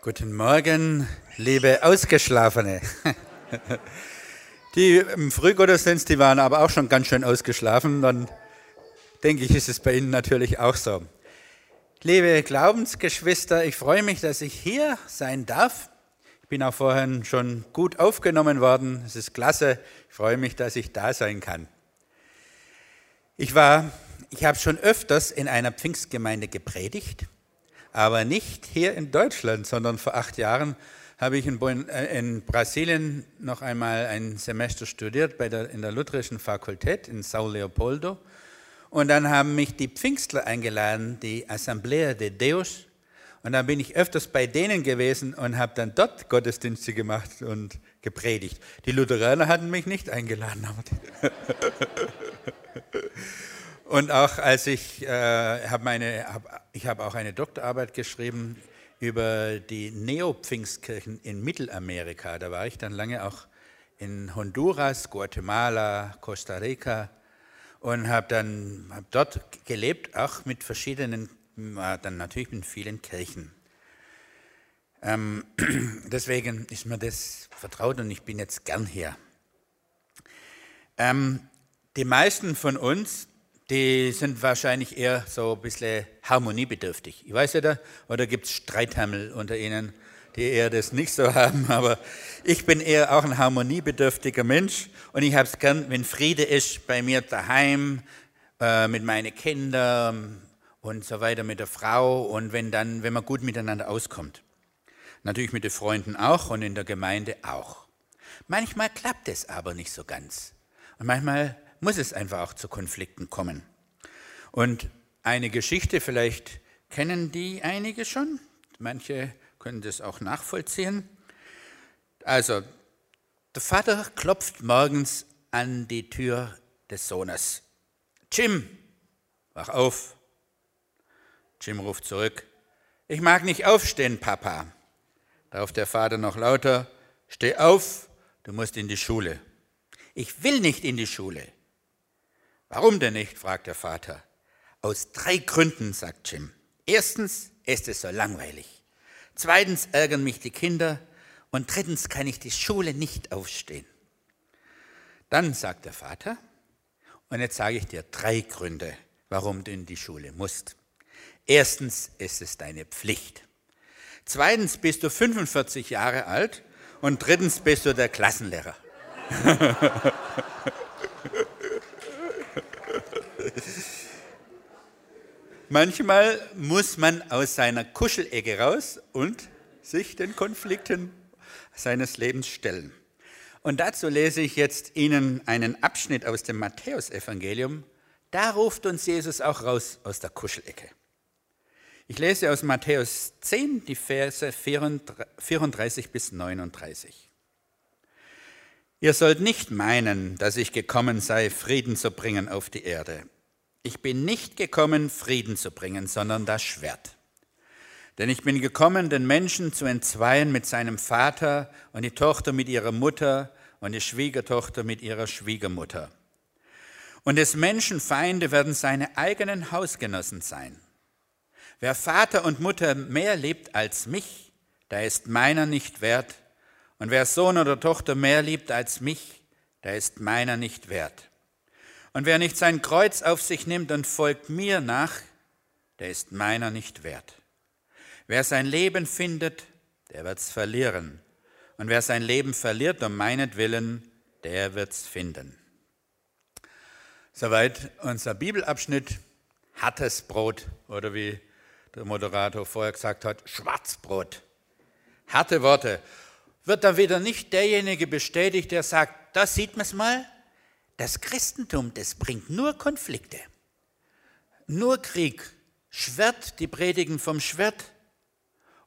Guten Morgen, liebe Ausgeschlafene. Die im Frühgottesdienst, die waren aber auch schon ganz schön ausgeschlafen. Dann denke ich, ist es bei Ihnen natürlich auch so. Liebe Glaubensgeschwister, ich freue mich, dass ich hier sein darf. Ich bin auch vorhin schon gut aufgenommen worden. Es ist klasse. Ich freue mich, dass ich da sein kann. Ich war, ich habe schon öfters in einer Pfingstgemeinde gepredigt aber nicht hier in Deutschland, sondern vor acht Jahren habe ich in, äh, in Brasilien noch einmal ein Semester studiert bei der, in der Lutherischen Fakultät in São Leopoldo. Und dann haben mich die Pfingstler eingeladen, die Assemblea de Deus. Und dann bin ich öfters bei denen gewesen und habe dann dort Gottesdienste gemacht und gepredigt. Die Lutheraner hatten mich nicht eingeladen. Und auch als ich äh, habe meine, hab, ich habe auch eine Doktorarbeit geschrieben über die Neopfingstkirchen in Mittelamerika. Da war ich dann lange auch in Honduras, Guatemala, Costa Rica und habe dann hab dort gelebt, auch mit verschiedenen, dann natürlich mit vielen Kirchen. Ähm, deswegen ist mir das vertraut und ich bin jetzt gern hier. Ähm, die meisten von uns die sind wahrscheinlich eher so ein bisschen harmoniebedürftig. Ich weiß ja, oder gibt es Streithammel unter Ihnen, die eher das nicht so haben, aber ich bin eher auch ein harmoniebedürftiger Mensch und ich habe es gern, wenn Friede ist bei mir daheim, äh, mit meinen Kindern und so weiter, mit der Frau und wenn dann, wenn man gut miteinander auskommt. Natürlich mit den Freunden auch und in der Gemeinde auch. Manchmal klappt es aber nicht so ganz. Und manchmal muss es einfach auch zu Konflikten kommen. Und eine Geschichte, vielleicht kennen die einige schon, manche können das auch nachvollziehen. Also, der Vater klopft morgens an die Tür des Sohnes. Jim, wach auf. Jim ruft zurück. Ich mag nicht aufstehen, Papa. Darauf der Vater noch lauter, steh auf, du musst in die Schule. Ich will nicht in die Schule. Warum denn nicht? fragt der Vater. Aus drei Gründen, sagt Jim. Erstens ist es so langweilig. Zweitens ärgern mich die Kinder. Und drittens kann ich die Schule nicht aufstehen. Dann sagt der Vater, und jetzt sage ich dir drei Gründe, warum du in die Schule musst. Erstens ist es deine Pflicht. Zweitens bist du 45 Jahre alt. Und drittens bist du der Klassenlehrer. Manchmal muss man aus seiner Kuschelecke raus und sich den Konflikten seines Lebens stellen. Und dazu lese ich jetzt Ihnen einen Abschnitt aus dem Matthäusevangelium. Da ruft uns Jesus auch raus aus der Kuschelecke. Ich lese aus Matthäus 10 die Verse 34 bis 39. Ihr sollt nicht meinen, dass ich gekommen sei, Frieden zu bringen auf die Erde. Ich bin nicht gekommen, Frieden zu bringen, sondern das Schwert. Denn ich bin gekommen, den Menschen zu entzweien mit seinem Vater und die Tochter mit ihrer Mutter und die Schwiegertochter mit ihrer Schwiegermutter. Und des Menschen Feinde werden seine eigenen Hausgenossen sein. Wer Vater und Mutter mehr liebt als mich, der ist meiner nicht wert. Und wer Sohn oder Tochter mehr liebt als mich, der ist meiner nicht wert. Und wer nicht sein Kreuz auf sich nimmt und folgt mir nach, der ist meiner nicht wert. Wer sein Leben findet, der wird's verlieren. Und wer sein Leben verliert um meinetwillen, der wird's finden. Soweit unser Bibelabschnitt. Hartes Brot oder wie der Moderator vorher gesagt hat, Schwarzbrot. Harte Worte. Wird da wieder nicht derjenige bestätigt, der sagt, da sieht man es mal, das Christentum, das bringt nur Konflikte, nur Krieg, Schwert, die predigen vom Schwert.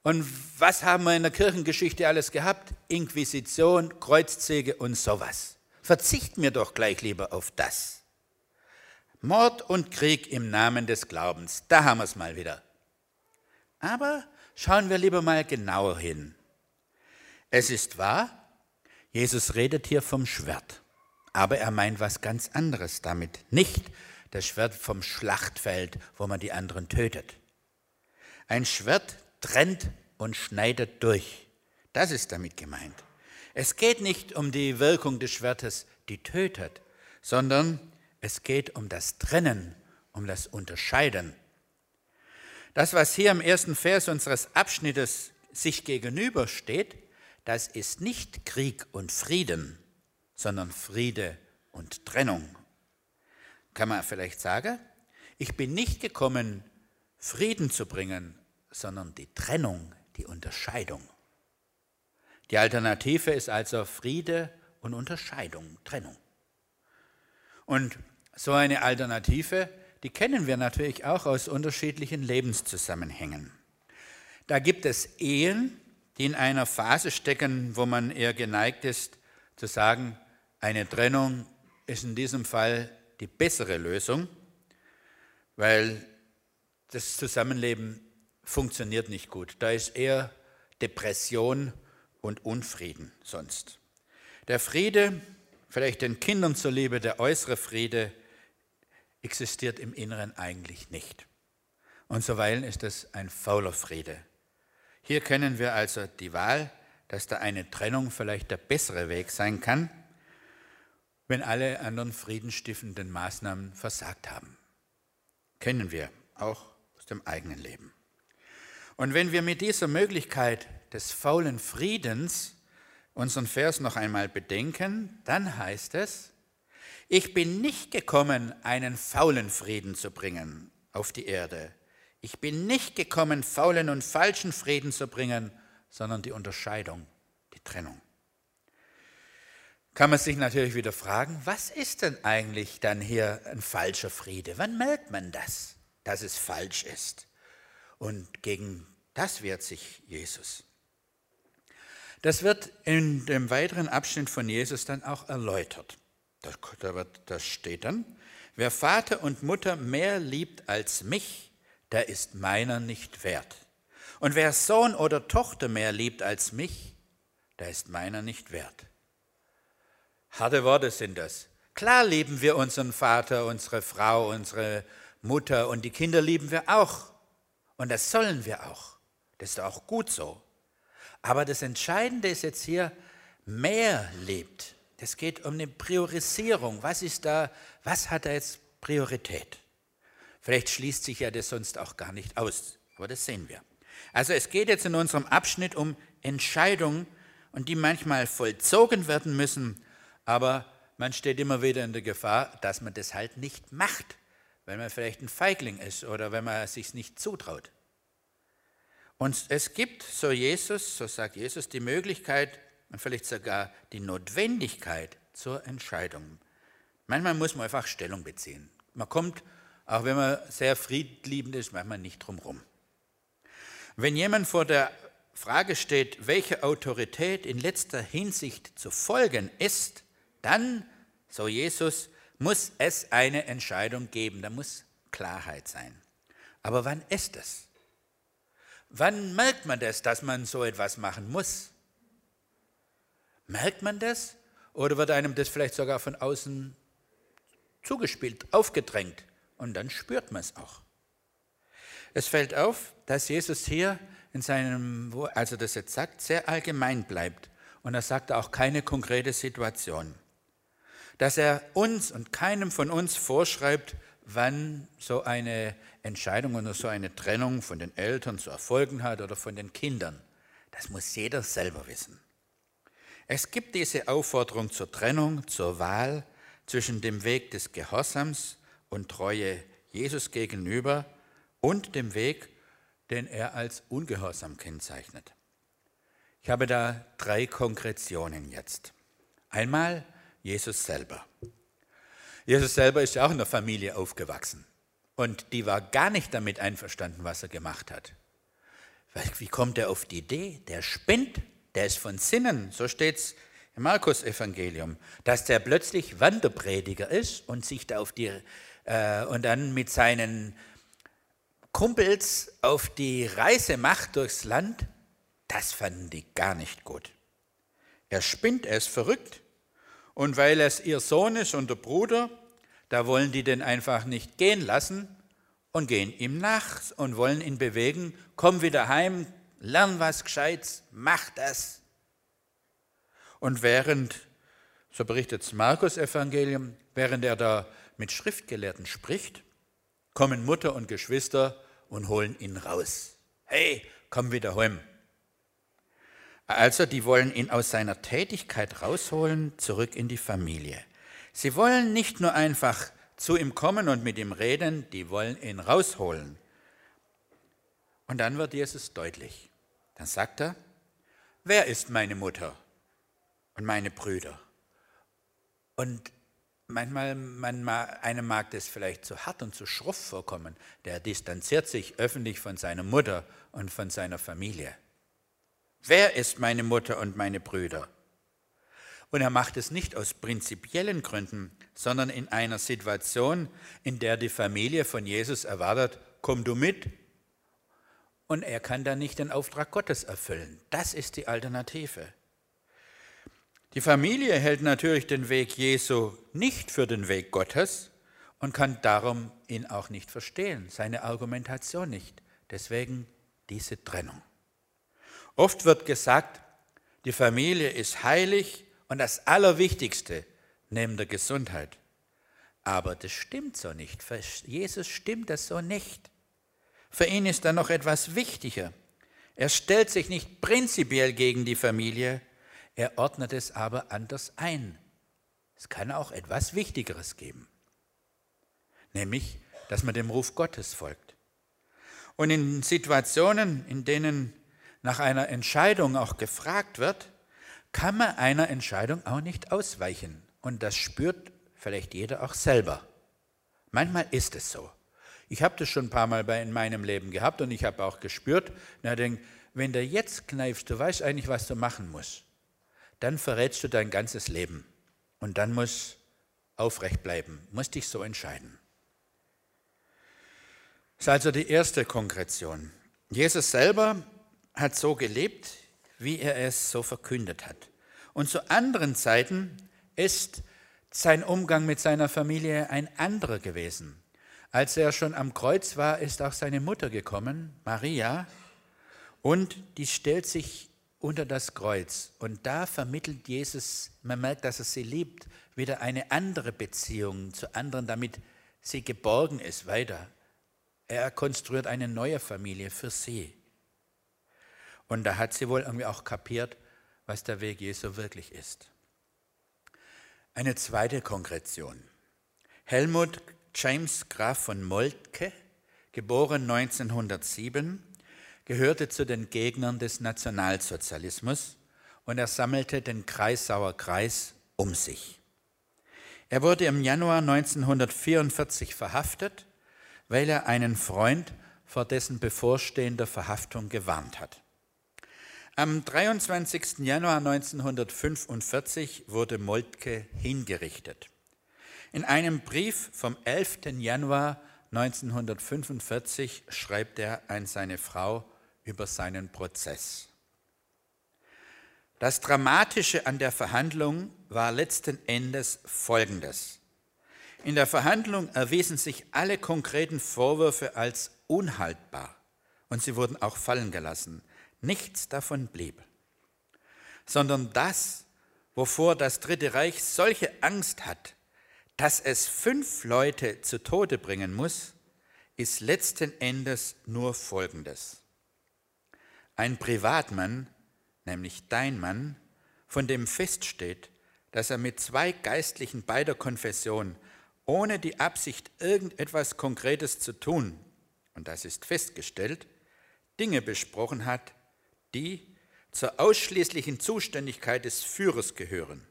Und was haben wir in der Kirchengeschichte alles gehabt? Inquisition, Kreuzzüge und sowas. Verzichten wir doch gleich lieber auf das. Mord und Krieg im Namen des Glaubens, da haben wir es mal wieder. Aber schauen wir lieber mal genauer hin. Es ist wahr, Jesus redet hier vom Schwert. Aber er meint was ganz anderes damit. Nicht das Schwert vom Schlachtfeld, wo man die anderen tötet. Ein Schwert trennt und schneidet durch. Das ist damit gemeint. Es geht nicht um die Wirkung des Schwertes, die tötet, sondern es geht um das Trennen, um das Unterscheiden. Das, was hier im ersten Vers unseres Abschnittes sich gegenübersteht, das ist nicht Krieg und Frieden, sondern Friede und Trennung. Kann man vielleicht sagen, ich bin nicht gekommen, Frieden zu bringen, sondern die Trennung, die Unterscheidung. Die Alternative ist also Friede und Unterscheidung, Trennung. Und so eine Alternative, die kennen wir natürlich auch aus unterschiedlichen Lebenszusammenhängen. Da gibt es Ehen, die in einer Phase stecken, wo man eher geneigt ist zu sagen, eine Trennung ist in diesem Fall die bessere Lösung, weil das Zusammenleben funktioniert nicht gut. Da ist eher Depression und Unfrieden sonst. Der Friede, vielleicht den Kindern zuliebe, der äußere Friede, existiert im Inneren eigentlich nicht. Und zuweilen ist es ein fauler Friede. Hier kennen wir also die Wahl, dass da eine Trennung vielleicht der bessere Weg sein kann, wenn alle anderen friedenstiftenden Maßnahmen versagt haben. Kennen wir auch aus dem eigenen Leben. Und wenn wir mit dieser Möglichkeit des faulen Friedens unseren Vers noch einmal bedenken, dann heißt es, ich bin nicht gekommen, einen faulen Frieden zu bringen auf die Erde. Ich bin nicht gekommen, faulen und falschen Frieden zu bringen, sondern die Unterscheidung, die Trennung. Kann man sich natürlich wieder fragen, was ist denn eigentlich dann hier ein falscher Friede? Wann merkt man das, dass es falsch ist? Und gegen das wehrt sich Jesus. Das wird in dem weiteren Abschnitt von Jesus dann auch erläutert. Das steht dann, wer Vater und Mutter mehr liebt als mich, der ist meiner nicht wert. Und wer Sohn oder Tochter mehr liebt als mich, der ist meiner nicht wert. Harte Worte sind das. Klar lieben wir unseren Vater, unsere Frau, unsere Mutter und die Kinder lieben wir auch. Und das sollen wir auch. Das ist auch gut so. Aber das Entscheidende ist jetzt hier, mehr lebt. Es geht um eine Priorisierung. Was ist da, was hat da jetzt Priorität? Vielleicht schließt sich ja das sonst auch gar nicht aus, aber das sehen wir. Also es geht jetzt in unserem Abschnitt um Entscheidungen und die manchmal vollzogen werden müssen, aber man steht immer wieder in der Gefahr, dass man das halt nicht macht, weil man vielleicht ein Feigling ist oder wenn man sich nicht zutraut. Und es gibt, so Jesus, so sagt Jesus, die Möglichkeit und vielleicht sogar die Notwendigkeit zur Entscheidung. Manchmal muss man einfach Stellung beziehen. Man kommt, auch wenn man sehr friedliebend ist, manchmal nicht drum rum. Wenn jemand vor der Frage steht, welche Autorität in letzter Hinsicht zu folgen ist, dann, so Jesus, muss es eine Entscheidung geben, da muss Klarheit sein. Aber wann ist es? Wann merkt man das, dass man so etwas machen muss? Merkt man das? Oder wird einem das vielleicht sogar von außen zugespielt, aufgedrängt? Und dann spürt man es auch. Es fällt auf, dass Jesus hier in seinem, also das jetzt sagt, sehr allgemein bleibt. Und er sagt auch keine konkrete Situation. Dass er uns und keinem von uns vorschreibt, wann so eine Entscheidung oder so eine Trennung von den Eltern zu erfolgen hat oder von den Kindern. Das muss jeder selber wissen. Es gibt diese Aufforderung zur Trennung, zur Wahl zwischen dem Weg des Gehorsams und Treue Jesus gegenüber und dem Weg, den er als ungehorsam kennzeichnet. Ich habe da drei Konkretionen jetzt. Einmal Jesus selber. Jesus selber ist ja auch in der Familie aufgewachsen. Und die war gar nicht damit einverstanden, was er gemacht hat. Wie kommt er auf die Idee? Der spinnt, der ist von Sinnen, so steht es im Markus-Evangelium, dass der plötzlich Wanderprediger ist und sich da auf die, äh, und dann mit seinen Kumpels auf die Reise macht durchs Land, das fanden die gar nicht gut. Er spinnt, er ist verrückt. Und weil es ihr Sohn ist und der Bruder, da wollen die den einfach nicht gehen lassen und gehen ihm nach und wollen ihn bewegen, komm wieder heim, lern was Gescheites, mach das. Und während, so berichtet das Markus-Evangelium, während er da mit Schriftgelehrten spricht, kommen Mutter und Geschwister und holen ihn raus. Hey, komm wieder heim. Also, die wollen ihn aus seiner Tätigkeit rausholen, zurück in die Familie. Sie wollen nicht nur einfach zu ihm kommen und mit ihm reden, die wollen ihn rausholen. Und dann wird Jesus deutlich. Dann sagt er, wer ist meine Mutter und meine Brüder? Und manchmal, man, einem mag das vielleicht zu hart und zu schruff vorkommen. Der distanziert sich öffentlich von seiner Mutter und von seiner Familie. Wer ist meine Mutter und meine Brüder? Und er macht es nicht aus prinzipiellen Gründen, sondern in einer Situation, in der die Familie von Jesus erwartet, komm du mit. Und er kann dann nicht den Auftrag Gottes erfüllen. Das ist die Alternative. Die Familie hält natürlich den Weg Jesu nicht für den Weg Gottes und kann darum ihn auch nicht verstehen, seine Argumentation nicht. Deswegen diese Trennung. Oft wird gesagt, die Familie ist heilig und das Allerwichtigste neben der Gesundheit. Aber das stimmt so nicht. Für Jesus stimmt das so nicht. Für ihn ist da noch etwas wichtiger. Er stellt sich nicht prinzipiell gegen die Familie, er ordnet es aber anders ein. Es kann auch etwas Wichtigeres geben, nämlich, dass man dem Ruf Gottes folgt. Und in Situationen, in denen nach einer Entscheidung auch gefragt wird, kann man einer Entscheidung auch nicht ausweichen. Und das spürt vielleicht jeder auch selber. Manchmal ist es so. Ich habe das schon ein paar Mal in meinem Leben gehabt und ich habe auch gespürt, na, denk, wenn du jetzt kneifst, du weißt eigentlich, was du machen musst, dann verrätst du dein ganzes Leben. Und dann musst aufrecht bleiben, musst dich so entscheiden. Das ist also die erste Konkretion. Jesus selber hat so gelebt, wie er es so verkündet hat. Und zu anderen Zeiten ist sein Umgang mit seiner Familie ein anderer gewesen. Als er schon am Kreuz war, ist auch seine Mutter gekommen, Maria, und die stellt sich unter das Kreuz. Und da vermittelt Jesus, man merkt, dass er sie liebt, wieder eine andere Beziehung zu anderen, damit sie geborgen ist weiter. Er konstruiert eine neue Familie für sie. Und da hat sie wohl irgendwie auch kapiert, was der Weg Jesu wirklich ist. Eine zweite Konkretion. Helmut James Graf von Moltke, geboren 1907, gehörte zu den Gegnern des Nationalsozialismus und er sammelte den Kreisauer Kreis um sich. Er wurde im Januar 1944 verhaftet, weil er einen Freund vor dessen bevorstehender Verhaftung gewarnt hat. Am 23. Januar 1945 wurde Moltke hingerichtet. In einem Brief vom 11. Januar 1945 schreibt er an seine Frau über seinen Prozess. Das Dramatische an der Verhandlung war letzten Endes Folgendes. In der Verhandlung erwiesen sich alle konkreten Vorwürfe als unhaltbar und sie wurden auch fallen gelassen. Nichts davon blieb, sondern das, wovor das Dritte Reich solche Angst hat, dass es fünf Leute zu Tode bringen muss, ist letzten Endes nur Folgendes. Ein Privatmann, nämlich dein Mann, von dem feststeht, dass er mit zwei Geistlichen beider Konfession, ohne die Absicht, irgendetwas Konkretes zu tun, und das ist festgestellt, Dinge besprochen hat, die zur ausschließlichen Zuständigkeit des Führers gehören.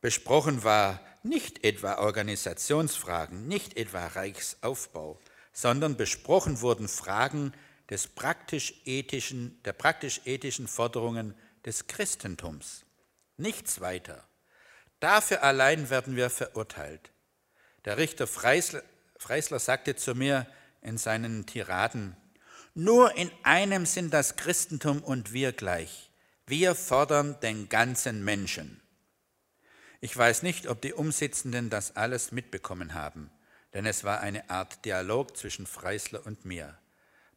Besprochen war nicht etwa Organisationsfragen, nicht etwa Reichsaufbau, sondern besprochen wurden Fragen des praktisch-ethischen, der praktisch-ethischen Forderungen des Christentums. Nichts weiter. Dafür allein werden wir verurteilt. Der Richter Freisler, Freisler sagte zu mir in seinen Tiraden, nur in einem sind das Christentum und wir gleich. Wir fordern den ganzen Menschen. Ich weiß nicht, ob die Umsitzenden das alles mitbekommen haben, denn es war eine Art Dialog zwischen Freisler und mir.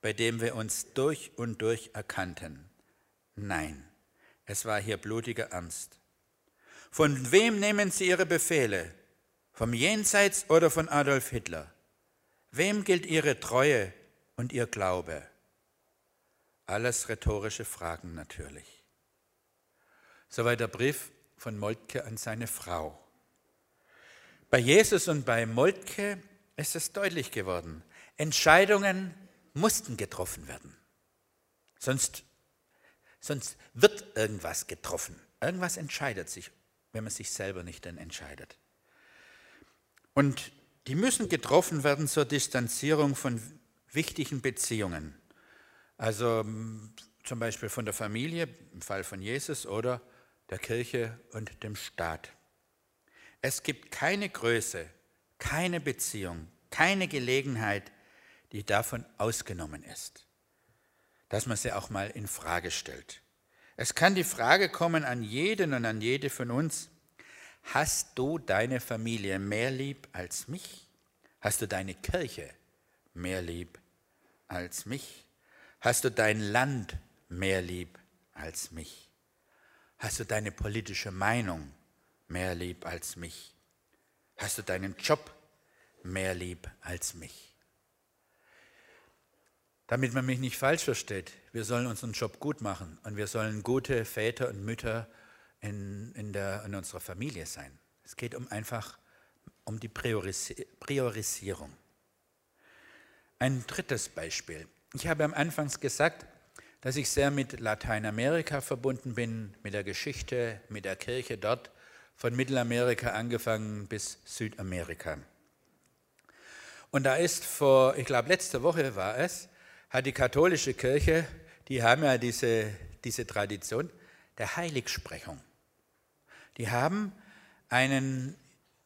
bei dem wir uns durch und durch erkannten. Nein, es war hier blutiger Ernst. Von wem nehmen Sie Ihre Befehle? Vom Jenseits oder von Adolf Hitler? Wem gilt Ihre Treue und Ihr Glaube? Alles rhetorische Fragen natürlich. Soweit der Brief von Moltke an seine Frau. Bei Jesus und bei Moltke ist es deutlich geworden. Entscheidungen mussten getroffen werden. Sonst, sonst wird irgendwas getroffen. Irgendwas entscheidet sich, wenn man sich selber nicht dann entscheidet. Und die müssen getroffen werden zur Distanzierung von wichtigen Beziehungen. Also zum Beispiel von der Familie, im Fall von Jesus, oder der Kirche und dem Staat. Es gibt keine Größe, keine Beziehung, keine Gelegenheit, die davon ausgenommen ist, dass man sie auch mal in Frage stellt. Es kann die Frage kommen an jeden und an jede von uns, hast du deine Familie mehr lieb als mich? Hast du deine Kirche mehr lieb als mich? Hast du dein Land mehr lieb als mich? Hast du deine politische Meinung mehr lieb als mich? Hast du deinen Job mehr lieb als mich? Damit man mich nicht falsch versteht, wir sollen unseren Job gut machen und wir sollen gute Väter und Mütter in, in, der, in unserer Familie sein. Es geht um einfach um die Priorisierung. Ein drittes Beispiel. Ich habe am Anfang gesagt, dass ich sehr mit Lateinamerika verbunden bin, mit der Geschichte, mit der Kirche dort, von Mittelamerika angefangen bis Südamerika. Und da ist vor, ich glaube letzte Woche war es, hat die katholische Kirche, die haben ja diese, diese Tradition der Heiligsprechung. Die haben einen,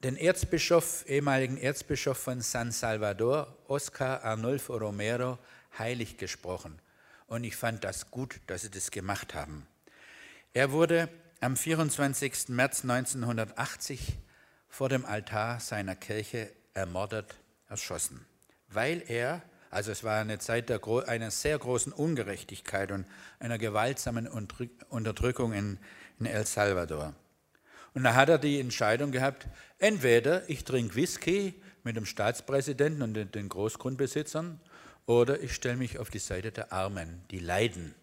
den Erzbischof, ehemaligen Erzbischof von San Salvador, Oscar Arnulfo Romero, heilig gesprochen. Und ich fand das gut, dass sie das gemacht haben. Er wurde am 24. März 1980 vor dem Altar seiner Kirche ermordet, erschossen, weil er, also es war eine Zeit der, einer sehr großen Ungerechtigkeit und einer gewaltsamen Unterdrückung in, in El Salvador. Und da hat er die Entscheidung gehabt, entweder ich trinke Whisky mit dem Staatspräsidenten und den Großgrundbesitzern oder ich stelle mich auf die Seite der Armen, die leiden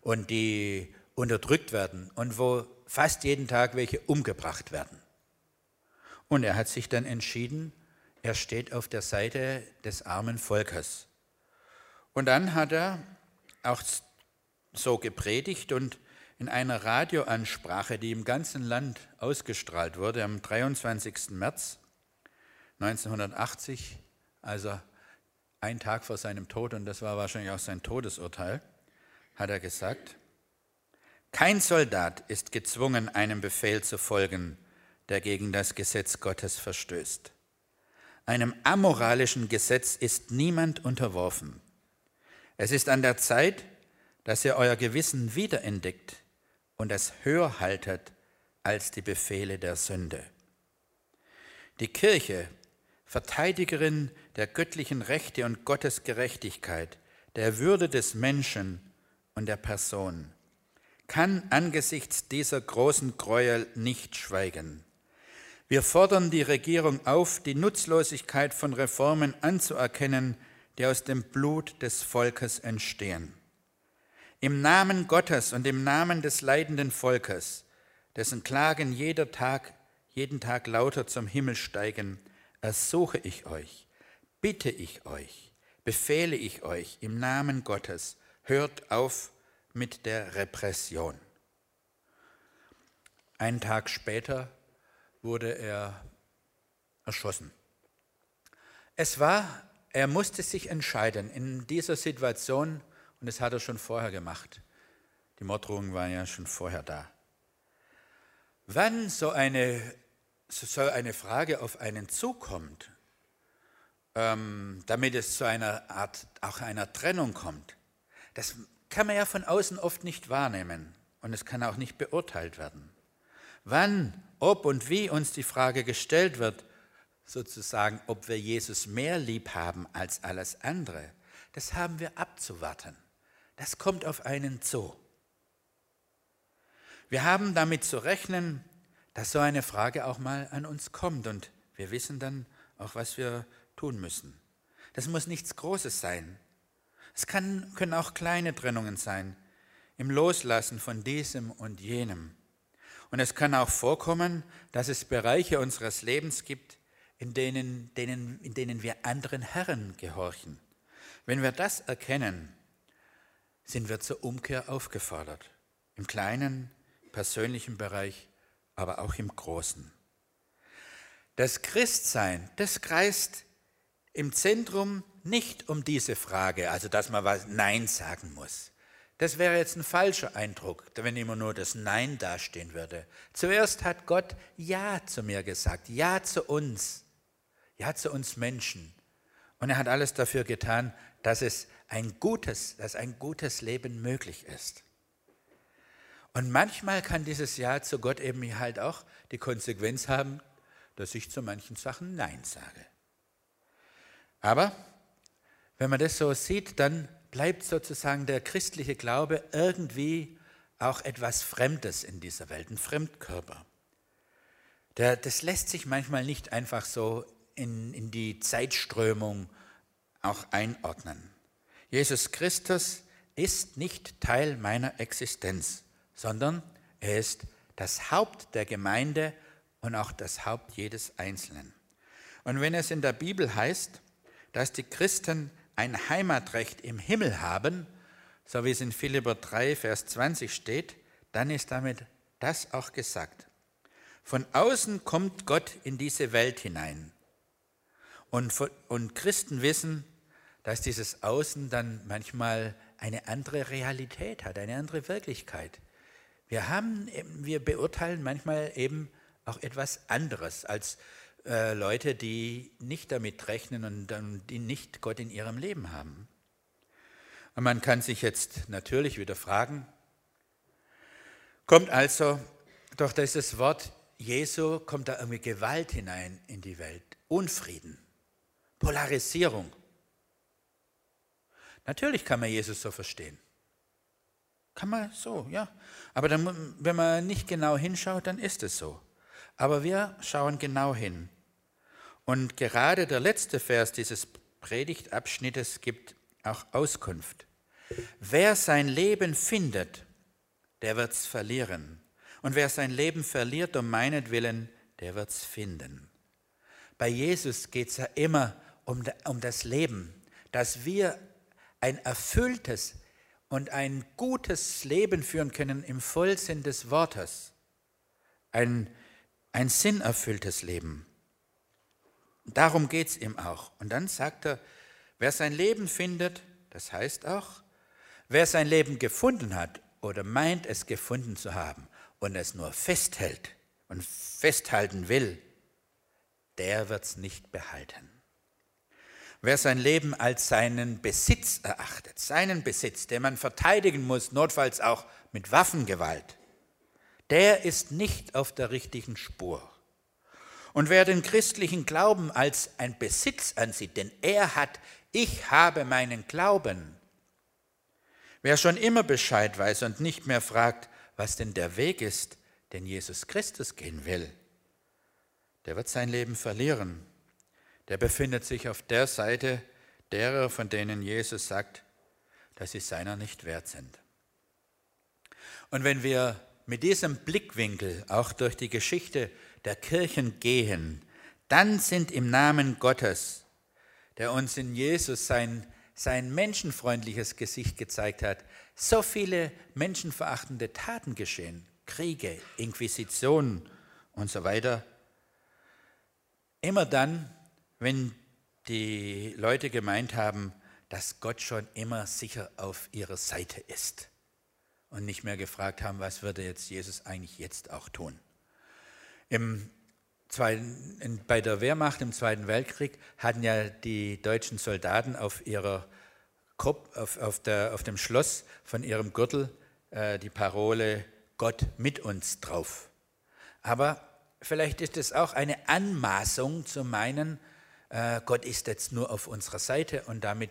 und die unterdrückt werden und wo fast jeden Tag welche umgebracht werden. Und er hat sich dann entschieden, er steht auf der Seite des armen Volkes. Und dann hat er auch so gepredigt und in einer Radioansprache, die im ganzen Land ausgestrahlt wurde, am 23. März 1980, also ein Tag vor seinem Tod, und das war wahrscheinlich auch sein Todesurteil, hat er gesagt, kein Soldat ist gezwungen, einem Befehl zu folgen, der gegen das Gesetz Gottes verstößt. Einem amoralischen Gesetz ist niemand unterworfen. Es ist an der Zeit, dass ihr euer Gewissen wiederentdeckt und es höher haltet als die Befehle der Sünde. Die Kirche Verteidigerin der göttlichen Rechte und Gottes Gerechtigkeit, der Würde des Menschen und der Person, kann angesichts dieser großen Gräuel nicht schweigen. Wir fordern die Regierung auf, die Nutzlosigkeit von Reformen anzuerkennen, die aus dem Blut des Volkes entstehen. Im Namen Gottes und im Namen des leidenden Volkes, dessen Klagen jeder Tag, jeden Tag lauter zum Himmel steigen, ersuche ich euch, bitte ich euch, befehle ich euch im Namen Gottes, hört auf mit der Repression. Einen Tag später wurde er erschossen. Es war, er musste sich entscheiden in dieser Situation, und das hat er schon vorher gemacht. Die Morddrohungen waren ja schon vorher da. Wann so eine so eine Frage auf einen zukommt, ähm, damit es zu einer Art, auch einer Trennung kommt, das kann man ja von außen oft nicht wahrnehmen und es kann auch nicht beurteilt werden. Wann, ob und wie uns die Frage gestellt wird, sozusagen, ob wir Jesus mehr lieb haben als alles andere, das haben wir abzuwarten. Das kommt auf einen zu. Wir haben damit zu rechnen, dass so eine Frage auch mal an uns kommt und wir wissen dann auch, was wir tun müssen. Das muss nichts Großes sein. Es kann, können auch kleine Trennungen sein, im Loslassen von diesem und jenem. Und es kann auch vorkommen, dass es Bereiche unseres Lebens gibt, in denen, denen, in denen wir anderen Herren gehorchen. Wenn wir das erkennen, sind wir zur Umkehr aufgefordert. Im kleinen, persönlichen Bereich, aber auch im großen. Das Christsein, das kreist im Zentrum nicht um diese Frage, also dass man was Nein sagen muss. Das wäre jetzt ein falscher Eindruck, wenn immer nur das Nein dastehen würde. Zuerst hat Gott Ja zu mir gesagt, Ja zu uns, Ja zu uns Menschen. Und er hat alles dafür getan, dass es ein gutes, dass ein gutes Leben möglich ist. Und manchmal kann dieses Ja zu Gott eben halt auch die Konsequenz haben, dass ich zu manchen Sachen Nein sage. Aber wenn man das so sieht, dann bleibt sozusagen der christliche Glaube irgendwie auch etwas Fremdes in dieser Welt, ein Fremdkörper. Der, das lässt sich manchmal nicht einfach so in, in die Zeitströmung auch einordnen. Jesus Christus ist nicht Teil meiner Existenz sondern er ist das Haupt der Gemeinde und auch das Haupt jedes Einzelnen. Und wenn es in der Bibel heißt, dass die Christen ein Heimatrecht im Himmel haben, so wie es in Philipper 3, Vers 20 steht, dann ist damit das auch gesagt. Von außen kommt Gott in diese Welt hinein. Und, und Christen wissen, dass dieses Außen dann manchmal eine andere Realität hat, eine andere Wirklichkeit. Wir, haben, wir beurteilen manchmal eben auch etwas anderes als äh, Leute, die nicht damit rechnen und die nicht Gott in ihrem Leben haben. Und man kann sich jetzt natürlich wieder fragen, kommt also durch dieses Wort Jesu, kommt da irgendwie Gewalt hinein in die Welt, Unfrieden, Polarisierung. Natürlich kann man Jesus so verstehen. Kann man so, ja. Aber dann, wenn man nicht genau hinschaut, dann ist es so. Aber wir schauen genau hin. Und gerade der letzte Vers dieses Predigtabschnittes gibt auch Auskunft. Wer sein Leben findet, der wird es verlieren. Und wer sein Leben verliert um meinetwillen, der wird es finden. Bei Jesus geht es ja immer um, um das Leben, dass wir ein erfülltes, und ein gutes Leben führen können im Vollsinn des Wortes. Ein, ein sinnerfülltes Leben. Darum geht es ihm auch. Und dann sagt er, wer sein Leben findet, das heißt auch, wer sein Leben gefunden hat oder meint es gefunden zu haben und es nur festhält und festhalten will, der wird es nicht behalten. Wer sein Leben als seinen Besitz erachtet, seinen Besitz, den man verteidigen muss, notfalls auch mit Waffengewalt, der ist nicht auf der richtigen Spur. Und wer den christlichen Glauben als ein Besitz ansieht, denn er hat, ich habe meinen Glauben, wer schon immer Bescheid weiß und nicht mehr fragt, was denn der Weg ist, den Jesus Christus gehen will, der wird sein Leben verlieren der befindet sich auf der Seite derer, von denen Jesus sagt, dass sie seiner nicht wert sind. Und wenn wir mit diesem Blickwinkel auch durch die Geschichte der Kirchen gehen, dann sind im Namen Gottes, der uns in Jesus sein, sein menschenfreundliches Gesicht gezeigt hat, so viele menschenverachtende Taten geschehen. Kriege, Inquisitionen und so weiter. Immer dann, wenn die Leute gemeint haben, dass Gott schon immer sicher auf ihrer Seite ist und nicht mehr gefragt haben, was würde jetzt Jesus eigentlich jetzt auch tun. Im Zweiten, bei der Wehrmacht im Zweiten Weltkrieg hatten ja die deutschen Soldaten auf, ihrer auf, auf, der, auf dem Schloss von ihrem Gürtel äh, die Parole Gott mit uns drauf. Aber vielleicht ist es auch eine Anmaßung zu meinen, äh, Gott ist jetzt nur auf unserer Seite und damit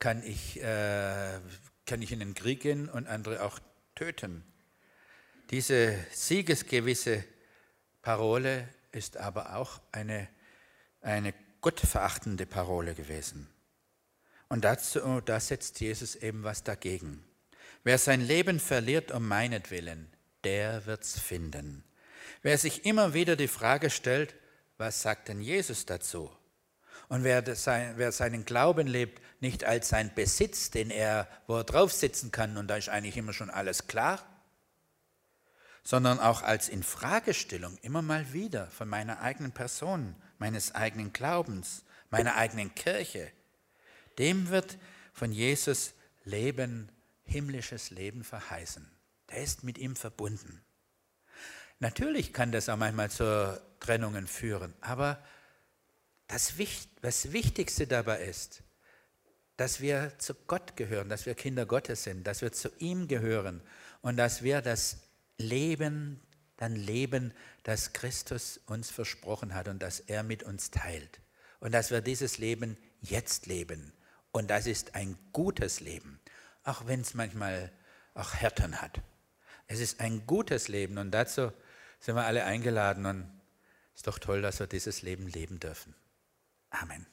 kann ich, äh, kann ich in den Krieg gehen und andere auch töten. Diese siegesgewisse Parole ist aber auch eine, eine gottverachtende Parole gewesen. Und dazu, da setzt Jesus eben was dagegen. Wer sein Leben verliert um meinetwillen, der wird's finden. Wer sich immer wieder die Frage stellt, was sagt denn Jesus dazu? Und wer, wer, seinen Glauben lebt, nicht als sein Besitz, den er, wo er drauf sitzen kann und da ist eigentlich immer schon alles klar, sondern auch als Infragestellung immer mal wieder von meiner eigenen Person, meines eigenen Glaubens, meiner eigenen Kirche, dem wird von Jesus Leben himmlisches Leben verheißen. Der ist mit ihm verbunden. Natürlich kann das auch manchmal zu Trennungen führen, aber das, das Wichtigste dabei ist, dass wir zu Gott gehören, dass wir Kinder Gottes sind, dass wir zu ihm gehören und dass wir das Leben dann leben, das Christus uns versprochen hat und das er mit uns teilt. Und dass wir dieses Leben jetzt leben. Und das ist ein gutes Leben auch wenn es manchmal auch Härten hat. Es ist ein gutes Leben und dazu sind wir alle eingeladen und es ist doch toll, dass wir dieses Leben leben dürfen. Amen.